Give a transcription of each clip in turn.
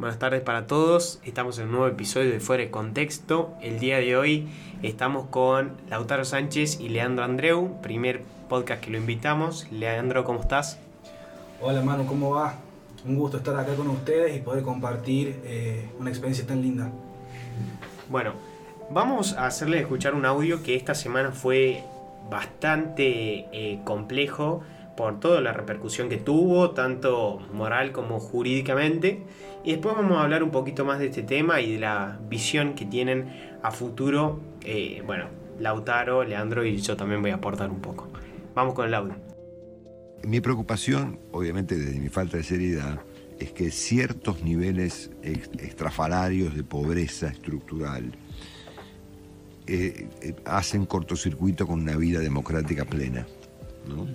Buenas tardes para todos, estamos en un nuevo episodio de Fuera de Contexto. El día de hoy estamos con Lautaro Sánchez y Leandro Andreu, primer podcast que lo invitamos. Leandro, ¿cómo estás? Hola Manu, ¿cómo va? Un gusto estar acá con ustedes y poder compartir eh, una experiencia tan linda. Bueno, vamos a hacerle escuchar un audio que esta semana fue bastante eh, complejo por toda la repercusión que tuvo, tanto moral como jurídicamente. Y después vamos a hablar un poquito más de este tema y de la visión que tienen a futuro. Eh, bueno, Lautaro, Leandro y yo también voy a aportar un poco. Vamos con el audio. Mi preocupación, obviamente desde mi falta de seriedad, es que ciertos niveles extrafalarios de pobreza estructural eh, eh, hacen cortocircuito con una vida democrática plena. ¿no?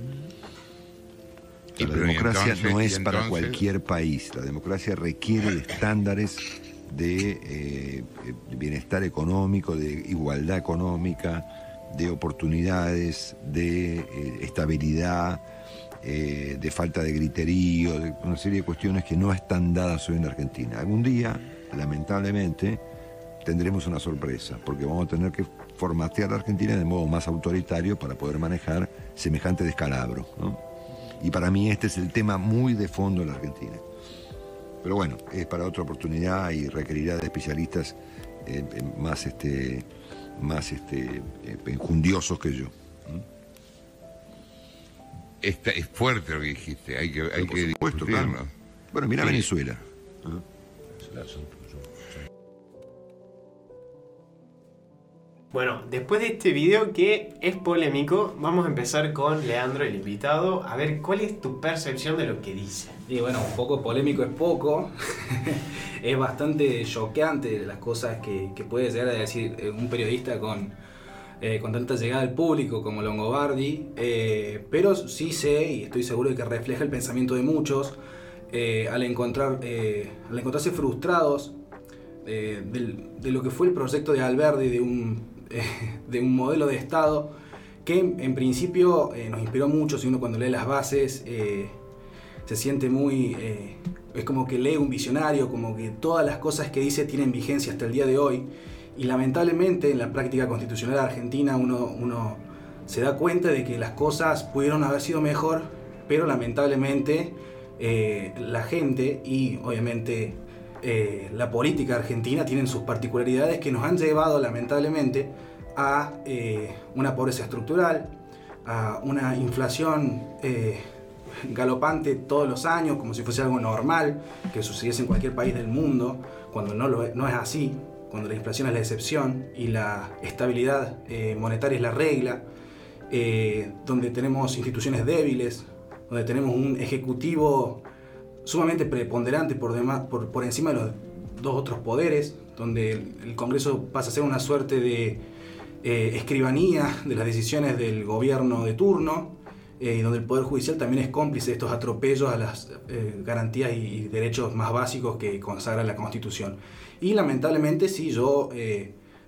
La democracia no es para cualquier país. La democracia requiere de estándares de, eh, bienestar económico, de igualdad económica, de oportunidades, de eh, estabilidad, eh, de falta de griterío, de una serie de cuestiones que no están dadas hoy en Argentina. Algún día, lamentablemente, tendremos una sorpresa, porque vamos a tener que formatear a Argentina de modo más autoritario para poder manejar semejante descalabro. ¿no? Y para mí este es el tema muy de fondo en la Argentina. Pero bueno, es para otra oportunidad y requerirá de especialistas eh, eh, más, este, más este, eh, enjundiosos que yo. Esta, es fuerte lo que dijiste, hay que, hay que Bueno, mira Venezuela. Bueno, después de este video que es polémico, vamos a empezar con Leandro, el invitado, a ver cuál es tu percepción de lo que dice. Y bueno, un poco polémico es poco, es bastante choqueante las cosas que, puede llegar a decir eh, un periodista con, eh, con tanta llegada al público como Longobardi, eh, pero sí sé y estoy seguro de que refleja el pensamiento de muchos al, encontrar, al encontrarse frustrados de lo que fue el proyecto de Alberdi de un de un modelo de Estado que en principio eh, nos inspiró mucho, si uno cuando lee las bases eh, se siente muy... Eh, es como que lee un visionario, como que todas las cosas que dice tienen vigencia hasta el día de hoy. Y lamentablemente en la práctica constitucional argentina uno, uno se da cuenta de que las cosas pudieron haber sido mejor, pero lamentablemente la gente y obviamente eh, la política argentina tienen sus particularidades que nos han llevado lamentablemente a eh, una pobreza estructural, a una inflación eh, galopante todos los años, como si fuese algo normal, que sucediese en cualquier país del mundo, cuando no, lo, no es así, cuando la inflación es la excepción y la estabilidad monetaria es la regla, donde tenemos instituciones débiles, donde tenemos un ejecutivo sumamente preponderante por, encima de los dos otros poderes, donde el, Congreso pasa a ser una suerte de eh, escribanía de las decisiones del gobierno de turno, eh, y donde el Poder Judicial también es cómplice de estos atropellos a las eh, garantías y, derechos más básicos que consagra la Constitución. Y lamentablemente sí, yo,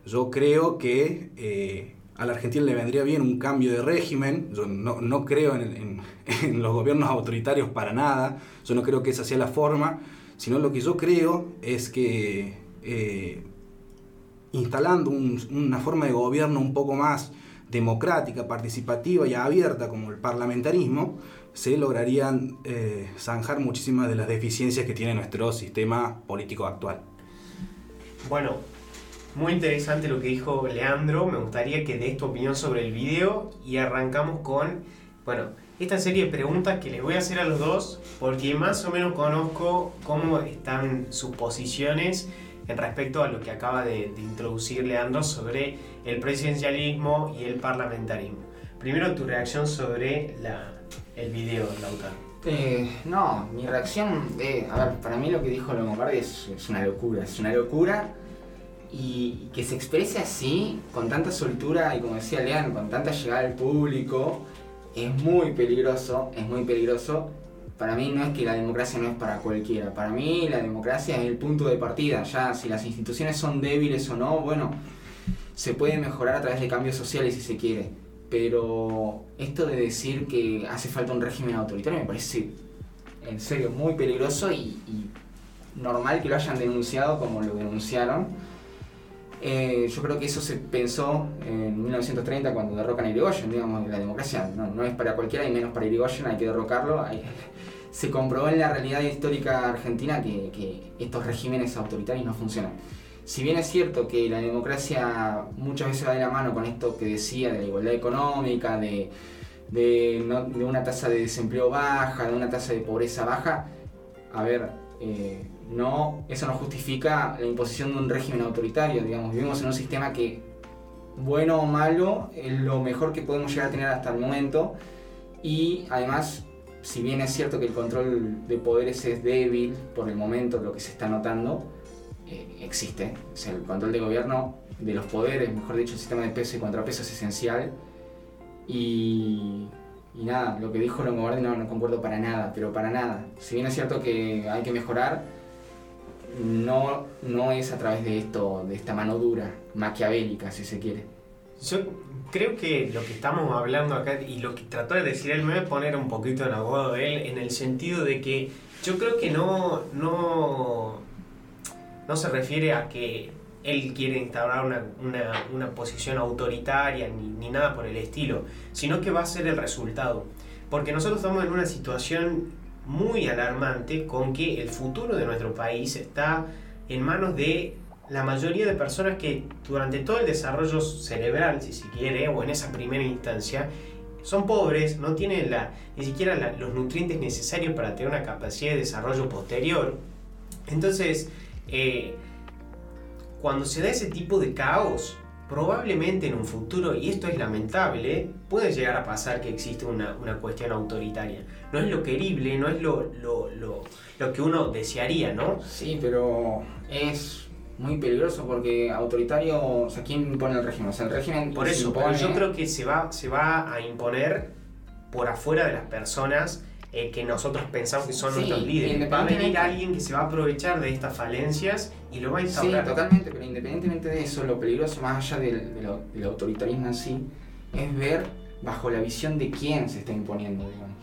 yo creo que a la Argentina le vendría bien un cambio de régimen. Yo no, creo en, los gobiernos autoritarios para nada. Yo no creo que esa sea la forma. Sino lo que yo creo es que eh, instalando una forma de gobierno un poco más democrática, participativa y abierta como el parlamentarismo, se lograrían eh, zanjar muchísimas de las deficiencias que tiene nuestro sistema político actual. Bueno, muy interesante lo que dijo Leandro, me gustaría que des tu opinión sobre el video y arrancamos con, bueno, esta serie de preguntas que les voy a hacer a los dos porque más o menos conozco cómo están sus posiciones en respecto a lo que acaba de, introducir Leandro sobre el presidencialismo y el parlamentarismo. Primero tu reacción sobre la, el video, Lautaro. Eh, no, mi reacción, eh, a ver, para mí lo que dijo Longobardi es, es una locura, es una locura y que se exprese así, con tanta soltura y como decía Lean, con tanta llegada al público, es muy peligroso, es muy peligroso. Para mí no es que la democracia no es para cualquiera, para mí la democracia es el punto de partida, ya si las instituciones son débiles o no, bueno, se puede mejorar a través de cambios sociales si se quiere, pero esto de decir que hace falta un régimen autoritario me parece en serio muy peligroso y, y normal que lo hayan denunciado como lo denunciaron eh, yo creo que eso se pensó en 1930 cuando derrocan a Irigoyen, digamos, la democracia no, es para cualquiera y menos para Irigoyen, hay que derrocarlo. se comprobó en la realidad histórica argentina que, estos regímenes autoritarios no funcionan. Si bien es cierto que la democracia muchas veces va de la mano con esto que decía de la igualdad económica, de, una tasa de desempleo baja, de una tasa de pobreza baja, a ver, eh, no, eso no justifica la imposición de un régimen autoritario, digamos, vivimos en un sistema que, bueno o malo, es lo mejor que podemos llegar a tener hasta el momento. Y además, si bien es cierto que el control de poderes es débil por el momento, lo que se está notando, eh, existe, el control de gobierno de los poderes, mejor dicho, el sistema de peso y contrapeso es esencial. Y y nada, lo que dijo Longobardi no, no concuerdo para nada, pero para nada. Si bien es cierto que hay que mejorar, no, no es a través de esto, de esta mano dura, maquiavélica, si se quiere. Yo creo que lo que estamos hablando acá y lo que trató de decir él me voy a poner un poquito en abogado de él en el sentido de que yo creo que no, no, no se refiere a que él quiere instaurar una, una, una posición autoritaria ni, ni, nada por el estilo, sino que va a ser el resultado. Porque nosotros estamos en una situación muy alarmante con que el futuro de nuestro país está en manos de la mayoría de personas que durante todo el desarrollo cerebral, si se quiere, o en esa primera instancia, son pobres, no tienen la, ni siquiera los nutrientes necesarios para tener una capacidad de desarrollo posterior. Entonces, eh, cuando se da ese tipo de caos, probablemente en un futuro, y esto es lamentable, puede llegar a pasar que existe una, cuestión autoritaria. No es lo querible, no es lo, lo, que uno desearía, ¿no? Sí, pero es muy peligroso porque autoritario, o sea, ¿quién impone el régimen? O sea, el régimen... Por eso, yo creo que se va, se va a imponer por afuera de las personas eh, que nosotros pensamos que son nuestros líderes. Va a venir alguien que se va a aprovechar de estas falencias y lo va a instaurar. Sí, totalmente, pero independientemente de eso, lo peligroso más allá del, del, autoritarismo en sí, es ver bajo la visión de quién se está imponiendo, digamos.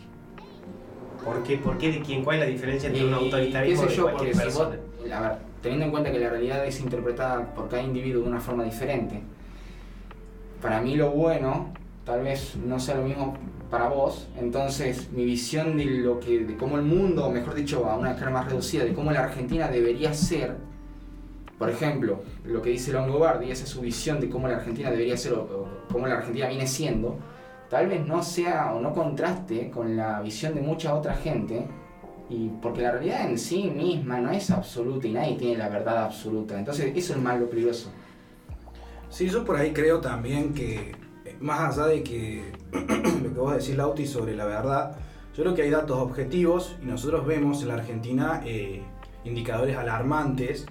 ¿Por qué? ¿Por qué de quién? ¿Cuál es la diferencia entre un autoritarismo y cualquier persona? a ver, teniendo en cuenta que la realidad es interpretada por cada individuo de una forma diferente, para mí lo bueno tal vez no sea lo mismo para vos, entonces mi visión de lo que, de cómo el mundo, mejor dicho, a una escala más reducida, de cómo la Argentina debería ser, por ejemplo, lo que dice Longobardi, esa es su visión de cómo la Argentina debería ser o, cómo la Argentina viene siendo, tal vez no sea o no contraste con la visión de mucha otra gente, y porque la realidad en sí misma no es absoluta y nadie tiene la verdad absoluta, entonces eso es más lo peligroso. Sí, yo por ahí creo también que más allá de que lo que vos decís, Lauti, sobre la verdad, yo creo que hay datos objetivos y nosotros vemos en la Argentina eh, indicadores alarmantes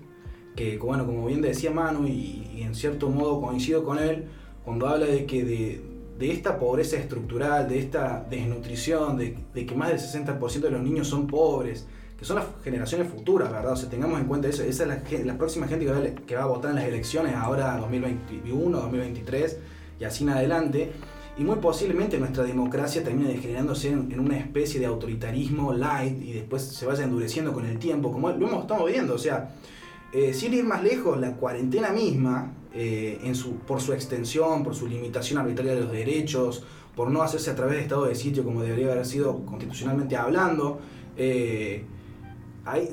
que, bueno, como bien decía Manu y, en cierto modo coincido con él, cuando habla de que de, esta pobreza estructural, de esta desnutrición, de, que más del 60% de los niños son pobres, que son las generaciones futuras, ¿verdad? O sea, tengamos en cuenta eso, esa es la, próxima gente que va, que va a votar en las elecciones ahora 2021, 2023 y así en adelante. Y muy posiblemente nuestra democracia termine degenerándose en, una especie de autoritarismo light y después se vaya endureciendo con el tiempo, como lo hemos, estamos viendo. O sea, eh, sin ir más lejos, la cuarentena misma, eh, por su extensión, por su limitación arbitraria de los derechos, por no hacerse a través de estado de sitio como debería haber sido constitucionalmente hablando, eh,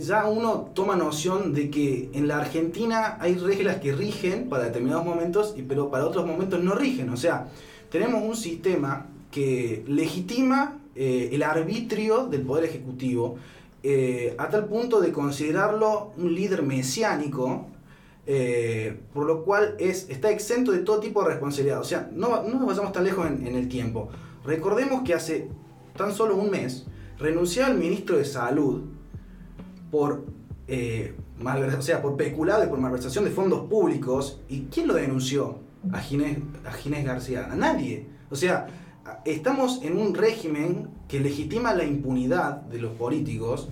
ya uno toma noción de que en la Argentina hay reglas que rigen para determinados momentos, pero para otros momentos no rigen. O sea, tenemos un sistema que legitima eh, el arbitrio del Poder Ejecutivo eh, a tal punto de considerarlo un líder mesiánico, eh, por lo cual es, está exento de todo tipo de responsabilidad. O sea, no, no nos vayamos tan lejos en, el tiempo. Recordemos que hace tan solo un mes, renunció el ministro de Salud por, eh, malver- o sea, por peculado y por malversación de fondos públicos. ¿Y quién lo denunció? A Ginés, a Ginés García. A nadie. O sea, estamos en un régimen que legitima la impunidad de los políticos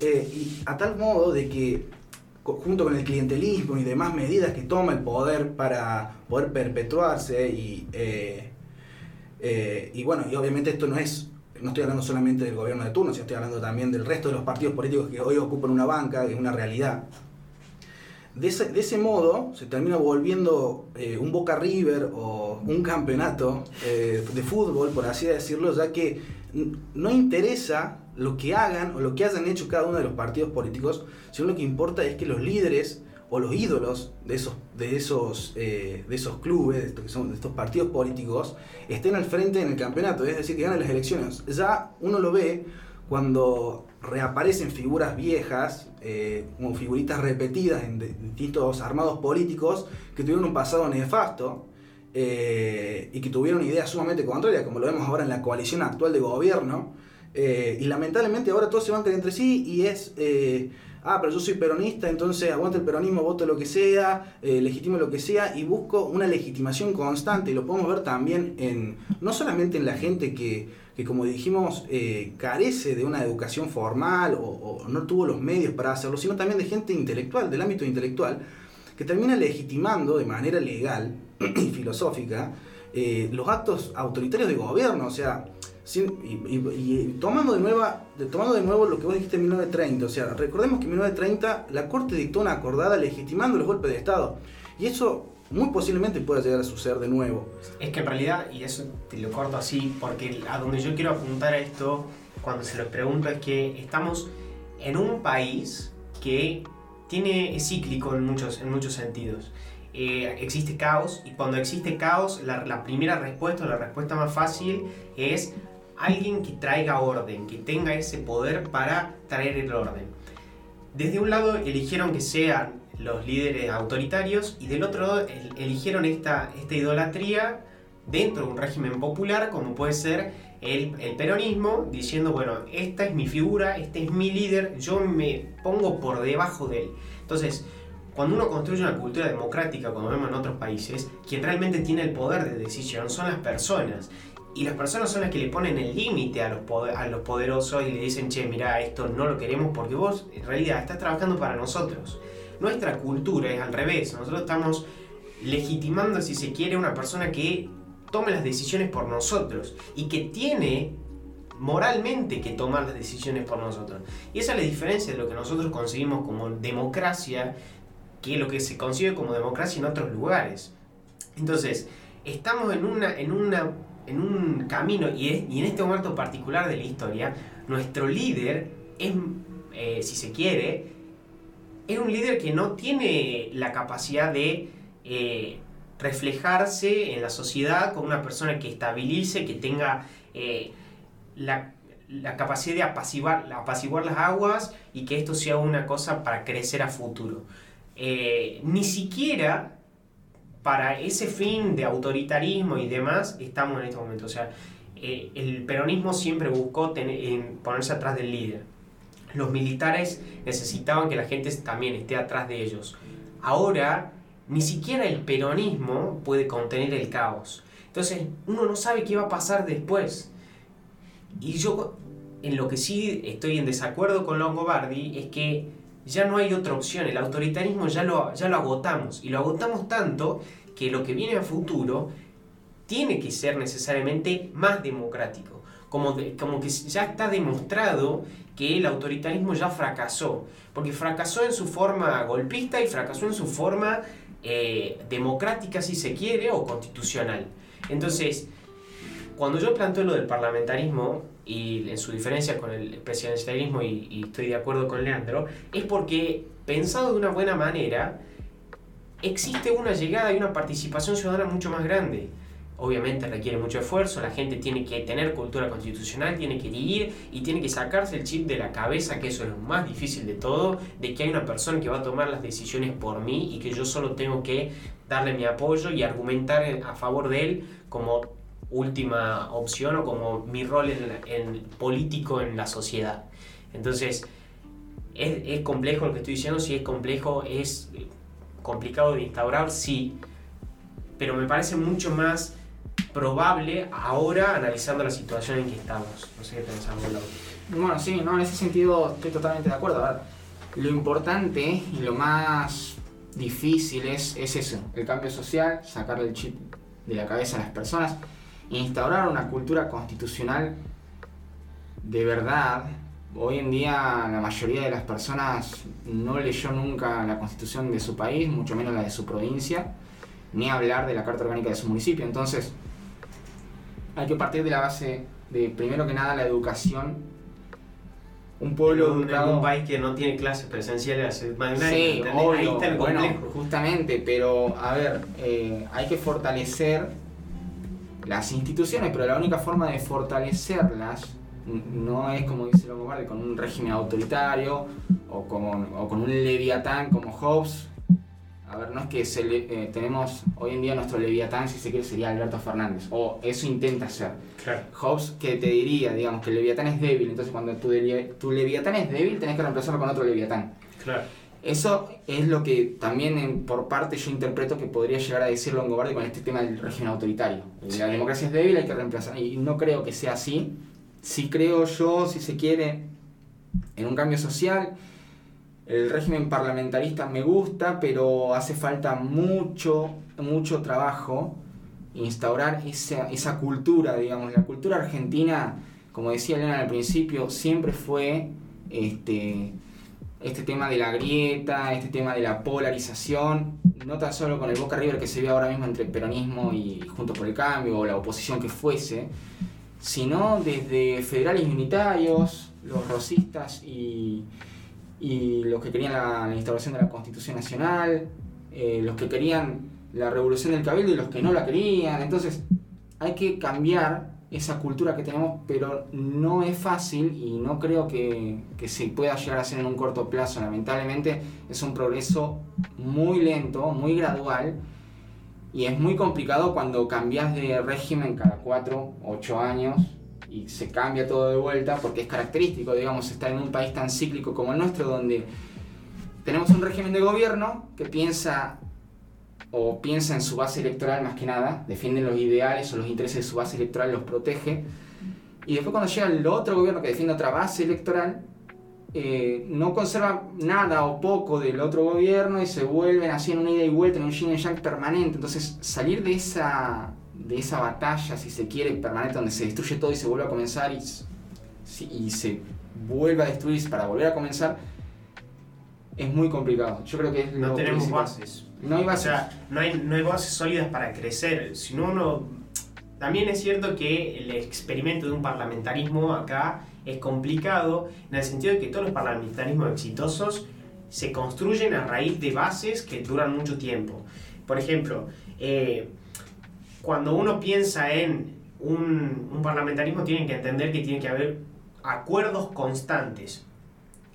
eh, y a tal modo de que junto con el clientelismo y demás medidas que toma el poder para poder perpetuarse y, eh, eh, y bueno, y obviamente esto no es, no estoy hablando solamente del gobierno de turno, sino estoy hablando también del resto de los partidos políticos que hoy ocupan una banca, que es una realidad. De ese, de ese modo se termina volviendo eh, un Boca River o un campeonato eh, de fútbol, por así decirlo, ya que no interesa lo que hagan o lo que hayan hecho cada uno de los partidos políticos, sino lo que importa es que los líderes o los ídolos de esos, de eesos, eh, de esos clubes, de estos, que son, de estos partidos políticos, estén al frente en el campeonato, es decir, que ganen las elecciones. Ya uno lo ve cuando reaparecen figuras viejas, eh, como figuritas repetidas en distintos armados políticos que tuvieron un pasado nefasto eh, y que tuvieron ideas sumamente contrarias, como lo vemos ahora en la coalición actual de gobierno. eh, y lamentablemente ahora todos se bancan entre sí y es, ah, pero yo soy peronista, entonces aguanto el peronismo, voto lo que sea, eh, legitimo lo que sea y busco una legitimación constante. Y lo podemos ver también en, no solamente en la gente que, que como dijimos, eh, carece de una educación formal o, o no tuvo los medios para hacerlo, sino también de gente intelectual, del ámbito intelectual, que termina legitimando de manera legal y filosófica eh, los actos autoritarios de gobierno, o sea, y, tomando, de nueva, tomando de nuevo lo que vos dijiste en 1930, o sea, recordemos que en 1930 la Corte dictó una acordada legitimando los golpes de Estado, y eso muy posiblemente pueda llegar a suceder de nuevo. Es que en realidad, y eso te lo corto así, porque a donde yo quiero apuntar a esto, cuando se lo pregunto, es que estamos en un país que tiene, es cíclico en muchos, en muchos sentidos. Eh, existe caos, y cuando existe caos, la, primera respuesta, la respuesta más fácil, es alguien que traiga orden, que tenga ese poder para traer el orden. Desde un lado eligieron que sean los líderes autoritarios y del otro lado el- eligieron esta, esta idolatría dentro de un régimen popular como puede ser el, el peronismo diciendo bueno esta es mi figura, este es mi líder, yo me pongo por debajo de él. Entonces cuando uno construye una cultura democrática como vemos en otros países, quien realmente tiene el poder de decisión son las personas. Y las personas son las que le ponen el límite a, los poder- a los poderosos y le dicen, che, mira, esto no lo queremos porque vos en realidad estás trabajando para nosotros. Nuestra cultura es al revés, nosotros estamos legitimando, si se quiere, una persona que tome las decisiones por nosotros y que tiene moralmente que tomar las decisiones por nosotros. Y esa es la diferencia de lo que nosotros concebimos como democracia que lo que se concibe como democracia en otros lugares. Entonces, estamos en, una, en, una, en un camino y, es- y en este momento particular de la historia, nuestro líder es, eh, si se quiere, es un líder que no tiene la capacidad de eh, reflejarse en la sociedad como una persona que estabilice, que tenga eh, la, la capacidad de apaciguar, apaciguar las aguas y que esto sea una cosa para crecer a futuro. Ni siquiera para ese fin de autoritarismo y demás estamos en este momento. O sea, eh, el peronismo siempre buscó tener- en ponerse atrás del líder. Los militares necesitaban que la gente también esté atrás de ellos. Ahora, ni siquiera el peronismo puede contener el caos. Entonces, uno no sabe qué va a pasar después. Y yo, en lo que sí estoy en desacuerdo con Longobardi, es que ya no hay otra opción. El autoritarismo ya lo, ya lo agotamos. Y lo agotamos tanto que lo que viene a futuro tiene que ser necesariamente más democrático. Como, como que ya está demostrado que el autoritarismo ya fracasó. Porque fracasó en su forma golpista y fracasó en su forma eh, democrática, si se quiere, o constitucional. Entonces, cuando yo planteo lo del parlamentarismo y en su diferencia con el presidencialismo y, estoy de acuerdo con Leandro, es porque pensado de una buena manera, existe una llegada y una participación ciudadana mucho más grande. Obviamente requiere mucho esfuerzo, la gente tiene que tener cultura constitucional, tiene que ir y tiene que sacarse el chip de la cabeza, que eso es lo más difícil de todo, de que hay una persona que va a tomar las decisiones por mí y que yo solo tengo que darle mi apoyo y argumentar a favor de él como última opción o como mi rol en, en político en la sociedad. Entonces, ¿es, es complejo lo que estoy diciendo, si es complejo, es complicado de instaurar, sí, pero me parece mucho más probable ahora analizando la situación en que estamos. No sé qué pensamos. Bueno, sí, no, en ese sentido estoy totalmente de acuerdo. A ver, lo importante y lo más difícil es, es eso, el cambio social, sacarle el chip de la cabeza a las personas, instaurar una cultura constitucional de verdad. Hoy en día la mayoría de las personas no leyó nunca la constitución de su país, mucho menos la de su provincia, ni hablar de la carta orgánica de su municipio. Entonces, hay que partir de la base de, primero que nada, la educación. Un pueblo un, en educado- un país que no tiene clases presenciales hace más de Sí. Ahí está el bueno, justamente, pero a ver, eh, hay que fortalecer las instituciones, pero la única forma de fortalecerlas no es como dice Longobardi, con un régimen autoritario o con, o con un leviatán como Hobbes. A ver, no es que se le- eh, tenemos hoy en día nuestro leviatán, si se quiere, sería Alberto Fernández, o eso intenta ser. Claro. Hobbes que te diría, digamos, que el leviatán es débil, entonces cuando tu, tu leviatán es débil, tenés que reemplazarlo con otro leviatán. Claro. Eso es lo que también en- por parte yo interpreto que podría llegar a decir Longobardi con este tema del régimen autoritario. La democracia es débil, hay que reemplazar. Y no creo que sea así. Sí creo yo, si se quiere, en un cambio social. El régimen parlamentarista me gusta, pero hace falta mucho, mucho trabajo instaurar esa, esa cultura, digamos. La cultura argentina, como decía Elena al principio, siempre fue este, este tema de la grieta, este tema de la polarización, no tan solo con el Boca River que se ve ahora mismo entre peronismo y Juntos por el Cambio o la oposición que fuese, sino desde federales unitarios, los rosistas y, y los que querían la, la instauración de la Constitución Nacional, eh, los que querían la revolución del cabildo y los que no la querían. Entonces hay que cambiar esa cultura que tenemos, pero no es fácil y no creo que, que se pueda llegar a hacer en un corto plazo. Lamentablemente es un progreso muy lento, muy gradual y es muy complicado cuando cambias de régimen cada 4, 8 años y se cambia todo de vuelta porque es característico, digamos, estar en un país tan cíclico como el nuestro donde tenemos un régimen de gobierno que piensa o piensa en su base electoral más que nada, defiende los ideales o los intereses de su base electoral, los protege, y después cuando llega el otro gobierno que defiende otra base electoral, eh, no conserva nada o poco del otro gobierno y se vuelven así en una ida y vuelta, en un yin y yang permanente. Entonces, salir de esa, de esa batalla, si se quiere, permanente, donde se destruye todo y se vuelve a comenzar y se vuelve a destruir para volver a comenzar, es muy complicado. Yo creo que es No lo tenemos principal. bases. No no hay, no hay bases sólidas para crecer. Si no. También es cierto que el experimento de un parlamentarismo acá es complicado en el sentido de que todos los parlamentarismos exitosos se construyen a raíz de bases que duran mucho tiempo. Por ejemplo, eh, cuando uno piensa en un, un parlamentarismo, tienen que entender que tiene que haber acuerdos constantes.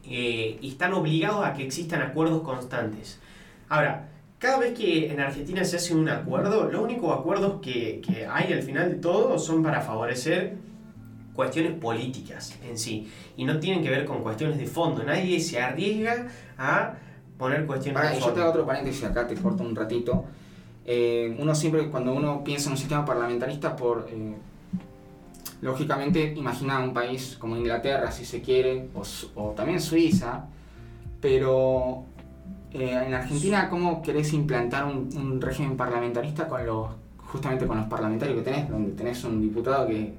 Eh, y están obligados a que existan acuerdos constantes. Ahora, cada vez que en Argentina se hace un acuerdo, los únicos acuerdos que, que hay al final de todo son para favorecer cuestiones políticas en sí. Y no tienen que ver con cuestiones de fondo. Nadie se arriesga a poner cuestiones Pará, de y yo te fondo. hago otro paréntesis acá, te corto un ratito. Eh, uno siempre, cuando uno piensa en un sistema parlamentarista, por eh, lógicamente imagina un país como Inglaterra, si se quiere, o, o también Suiza, pero eh, en Argentina, ¿cómo querés implantar un, un régimen parlamentarista con los justamente con los parlamentarios que tenés, donde tenés un diputado que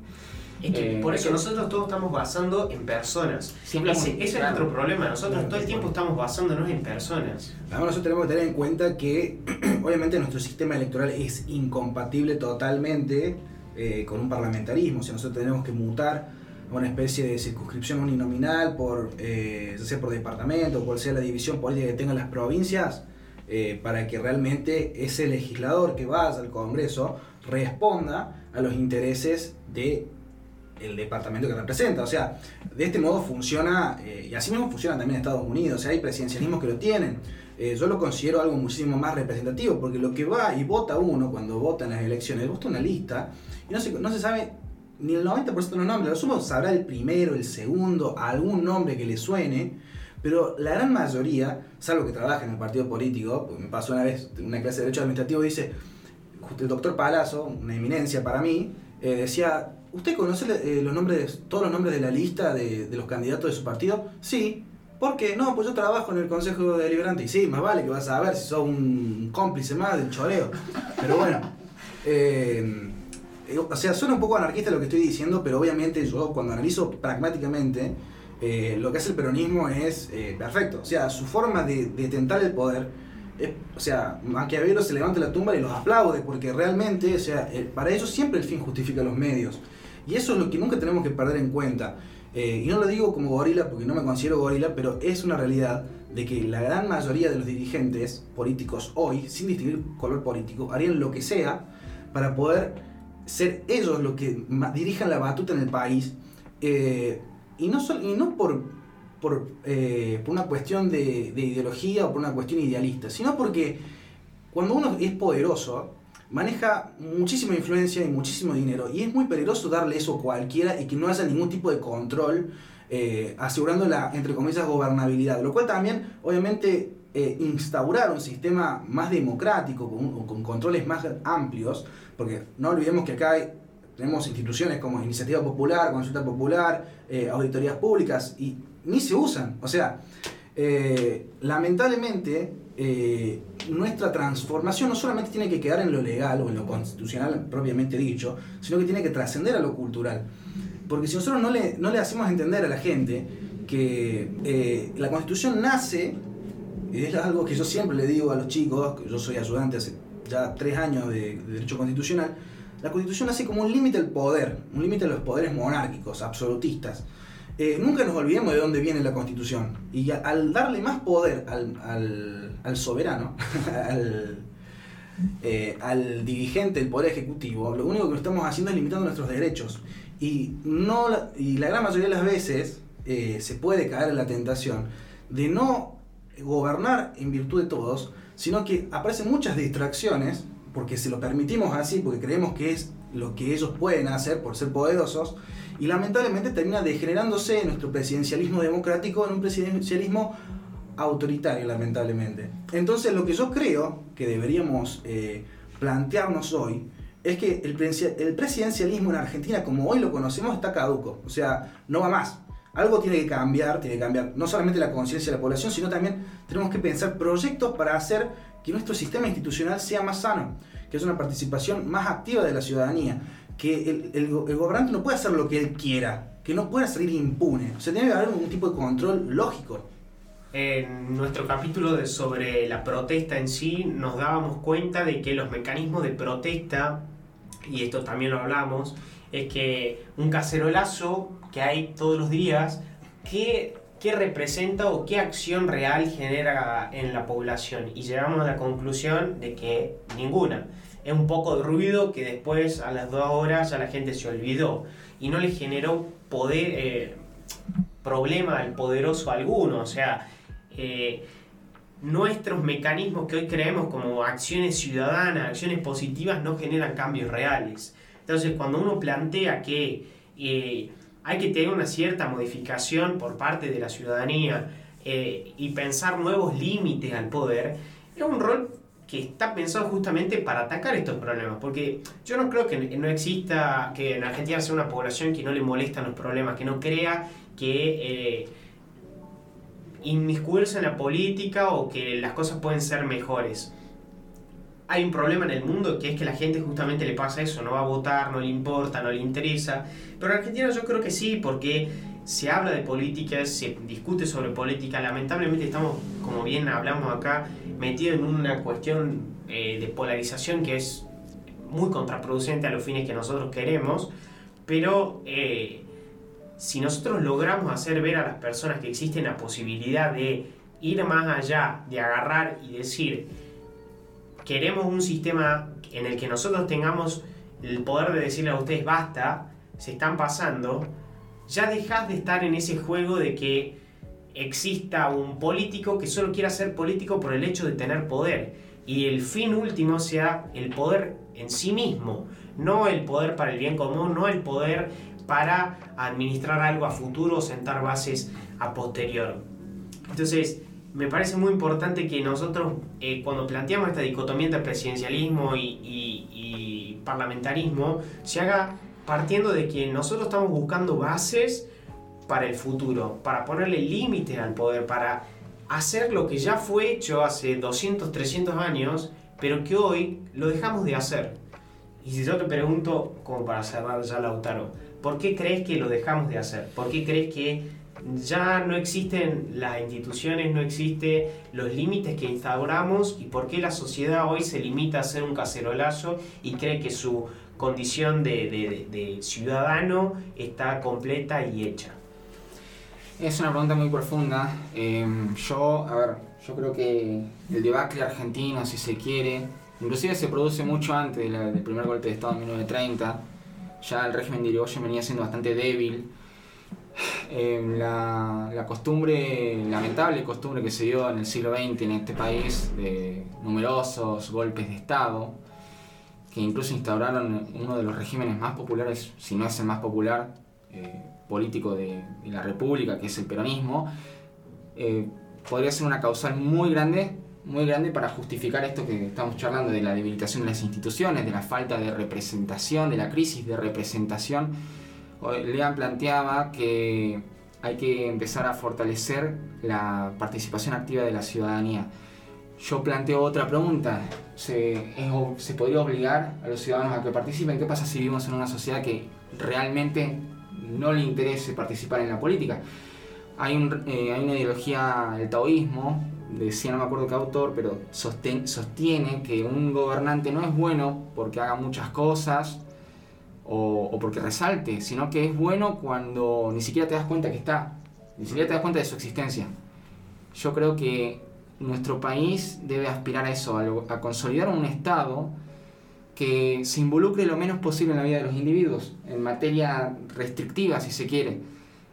Es que Eh, por eso nosotros todos estamos basando en personas. siempre Ese, ese es nuestro problema. Nosotros todo el tiempo estamos basándonos en personas. Además nosotros tenemos que tener en cuenta que obviamente nuestro sistema electoral es incompatible totalmente eh, con un parlamentarismo. O sea, nosotros tenemos que mutar una especie de circunscripción uninominal por, eh, sea por departamento cual sea la división política que tengan las provincias, eh, para que realmente ese legislador que vaya al Congreso responda a los intereses de departamento que representa. O sea, de este modo funciona, eh, y así mismo funciona también en Estados Unidos, o sea, hay presidencialismos que lo tienen. Eh, yo lo considero algo muchísimo más representativo, porque lo que va y vota uno cuando vota en las elecciones, vota una lista, y no se, no se sabe ni el 90% de los nombres, lo sumo sabrá el primero, el segundo, algún nombre que le suene, pero la gran mayoría, salvo que trabaja en el partido político, me pasó una vez una clase de Derecho Administrativo, dice, el doctor Palazzo, una eminencia para mí, eh, decía, ¿usted conoce eh, los nombres, todos los nombres de la lista de, los candidatos de su partido? Sí. ¿Por qué? No, pues yo trabajo en el Consejo Deliberante. Y sí, más vale que vas a ver si sos un cómplice más del choreo. Pero bueno, eh, o sea, suena un poco anarquista lo que estoy diciendo, pero obviamente yo cuando analizo pragmáticamente, eh, lo que hace el peronismo es eh, perfecto. O sea, su forma de, de tentar el poder, es- o sea, Maquiavelo se levanta la tumba y los aplaude, porque realmente, o sea, eh, para ellos siempre el fin justifica los medios. Y eso es lo que nunca tenemos que perder en cuenta. Y no lo digo como gorila, porque no me considero gorila, pero es una realidad de que la gran mayoría de los dirigentes políticos hoy, sin distinguir color político, harían lo que sea para poder ser ellos los que dirijan la batuta en el país. eh, y no, sol- y no por, por, eh, por una cuestión de, de ideología o por una cuestión idealista, sino porque cuando uno es poderoso, maneja muchísima influencia y muchísimo dinero. Y es muy peligroso darle eso a cualquiera y que no haya ningún tipo de control, eh, asegurando la, entre comillas, gobernabilidad. Lo cual también, obviamente, eh, instaurar un sistema más democrático, con, controles más amplios, porque no olvidemos que acá tenemos instituciones como Iniciativa Popular, Consulta Popular, eh, auditorías públicas, y ni se usan. O sea, eh, lamentablemente, nuestra transformación no solamente tiene que quedar en lo legal o en lo constitucional propiamente dicho, sino que tiene que trascender a lo cultural. Porque si nosotros no le, no le hacemos entender a la gente que la constitución nace, y es algo que yo siempre le digo a los chicos, yo soy ayudante hace ya tres años de, de derecho constitucional, la constitución nace como un límite al poder, un límite a los poderes monárquicos, absolutistas. Eh, nunca nos olvidemos de dónde viene la constitución. Y al darle más poder al, al- soberano, al, eh, al dirigente del poder ejecutivo, lo único que estamos haciendo es limitando nuestros derechos. Y, no, y la gran mayoría de las veces eh, se puede caer en la tentación de no gobernar en virtud de todos, sino que aparecen muchas distracciones, porque se lo permitimos así, porque creemos que es lo que ellos pueden hacer por ser poderosos, y lamentablemente termina degenerándose nuestro presidencialismo democrático en un presidencialismo autoritario, lamentablemente. Entonces, lo que yo creo que deberíamos eh, plantearnos hoy es que el, el presidencialismo en Argentina, como hoy lo conocemos, está caduco. O sea, no va más. Algo tiene que cambiar, tiene que cambiar no solamente la conciencia de la población, sino también tenemos que pensar proyectos para hacer que nuestro sistema institucional sea más sano, que haya una participación más activa de la ciudadanía, que el, el go- el gobernante no pueda hacer lo que él quiera, que no pueda salir impune. O sea, tiene que haber un tipo de control lógico. En nuestro capítulo de sobre la protesta en sí nos dábamos cuenta de que los mecanismos de protesta, y esto también lo hablamos, es que un cacerolazo que hay todos los días, ¿qué, qué representa o qué acción real genera en la población? Y llegamos a la conclusión de que ninguna. Es un poco de ruido que después a las dos horas ya la gente se olvidó y no le generó poder, eh, problema al poderoso alguno. O sea, eh, nuestros mecanismos que hoy creemos como acciones ciudadanas, acciones positivas, no generan cambios reales. Entonces, cuando uno plantea que eh, hay que tener una cierta modificación por parte de la ciudadanía eh, y pensar nuevos límites al poder, es un rol que está pensado justamente para atacar estos problemas, porque yo no creo que no exista, que en Argentina sea una población que no le molestan los problemas, que no crea que eh, inmiscuirse en la política o que las cosas pueden ser mejores. Hay un problema en el mundo que es que la gente justamente le pasa eso, no va a votar, no le importa, no le interesa. Pero en Argentina yo creo que sí, porque se habla de política, se discute sobre política. Lamentablemente estamos, como bien hablamos acá, metidos en una cuestión eh, de polarización que es muy contraproducente a los fines que nosotros queremos. Pero eh, si nosotros logramos hacer ver a las personas que existe la posibilidad de ir más allá, de agarrar y decir, queremos un sistema en el que nosotros tengamos el poder de decirle a ustedes basta, se están pasando, ya dejas de estar en ese juego de que exista un político que solo quiera ser político por el hecho de tener poder y el fin último sea el poder en sí mismo, no el poder para el bien común, no el poder para administrar algo a futuro o sentar bases a posterior. Entonces, me parece muy importante que nosotros, eh, cuando planteamos esta dicotomía entre presidencialismo y, parlamentarismo, se haga partiendo de que nosotros estamos buscando bases para el futuro, para ponerle límites al poder, para hacer lo que ya fue hecho hace 200, 300 años, pero que hoy lo dejamos de hacer. Y si yo te pregunto, como para cerrar ya Lautaro, ¿por qué crees que lo dejamos de hacer? ¿Por qué crees que ya no existen las instituciones, no existen los límites que instauramos y por qué la sociedad hoy se limita a ser un cacerolazo y cree que su condición de, ciudadano está completa y hecha? Es una pregunta muy profunda. Em, yo, a ver, yo creo que el debacle argentino, si se quiere, inclusive se produce mucho antes del primer golpe de Estado en 1930. Ya el régimen de Irigoyen venía siendo bastante débil eh, la, costumbre, lamentable costumbre que se dio en el siglo XX en este país de numerosos golpes de Estado, que incluso instauraron uno de los regímenes más populares, si no es el más popular, eh, político de, la República, que es el peronismo, eh, podría ser una causal muy grande, muy grande para justificar esto que estamos charlando de la debilitación de las instituciones, de la falta de representación, de la crisis de representación Lean planteaba que hay que empezar a fortalecer la participación activa de la ciudadanía. Yo planteo otra pregunta. ¿Se, ¿Se podría obligar a los ciudadanos a que participen? ¿Qué pasa si vivimos en una sociedad que realmente no le interese participar en la política? Hay, eh, una ideología, el taoísmo, decía no me acuerdo qué autor, pero sostiene que un gobernante no es bueno porque haga muchas cosas o, porque resalte, sino que es bueno cuando ni siquiera te das cuenta que está, ni siquiera te das cuenta de su existencia. Yo creo que nuestro país debe aspirar a eso, a, consolidar un Estado que se involucre lo menos posible en la vida de los individuos, en materia restrictiva, si se quiere,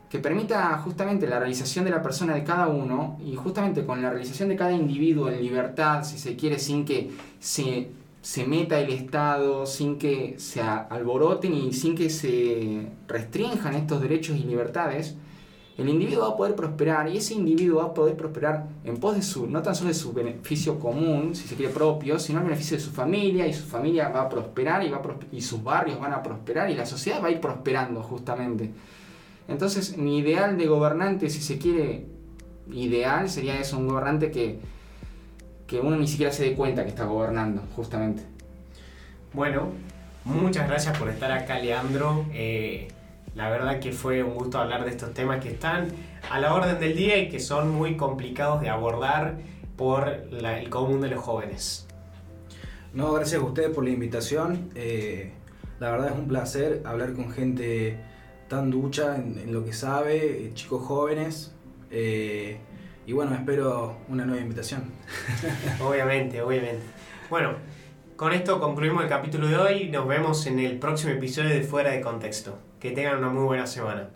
que permita justamente la realización de la persona de cada uno y justamente con la realización de cada individuo en libertad, si se quiere, sin que se se meta el Estado, sin que se alboroten y sin que se restrinjan estos derechos y libertades, el individuo va a poder prosperar y ese individuo va a poder prosperar en pos de su, no tan solo de su beneficio común, si se quiere propio, sino el beneficio de su familia y su familia va a prosperar y, va y sus barrios van a prosperar y la sociedad va a ir prosperando justamente. Entonces mi ideal de gobernante, si se quiere, ideal sería eso, un gobernante que que uno ni siquiera se dé cuenta que está gobernando, justamente. Bueno, muchas gracias por estar acá, Leandro. Eh, la verdad que fue un gusto hablar de estos temas que están a la orden del día y que son muy complicados de abordar por el común de los jóvenes. No, gracias a ustedes por la invitación. Eh, la verdad es un placer hablar con gente tan ducha en, lo que sabe, chicos jóvenes. Eh, y bueno, espero una nueva invitación. obviamente, obviamente. Bueno, con esto concluimos el capítulo de hoy. Nos vemos en el próximo episodio de Fuera de Contexto. Que tengan una muy buena semana.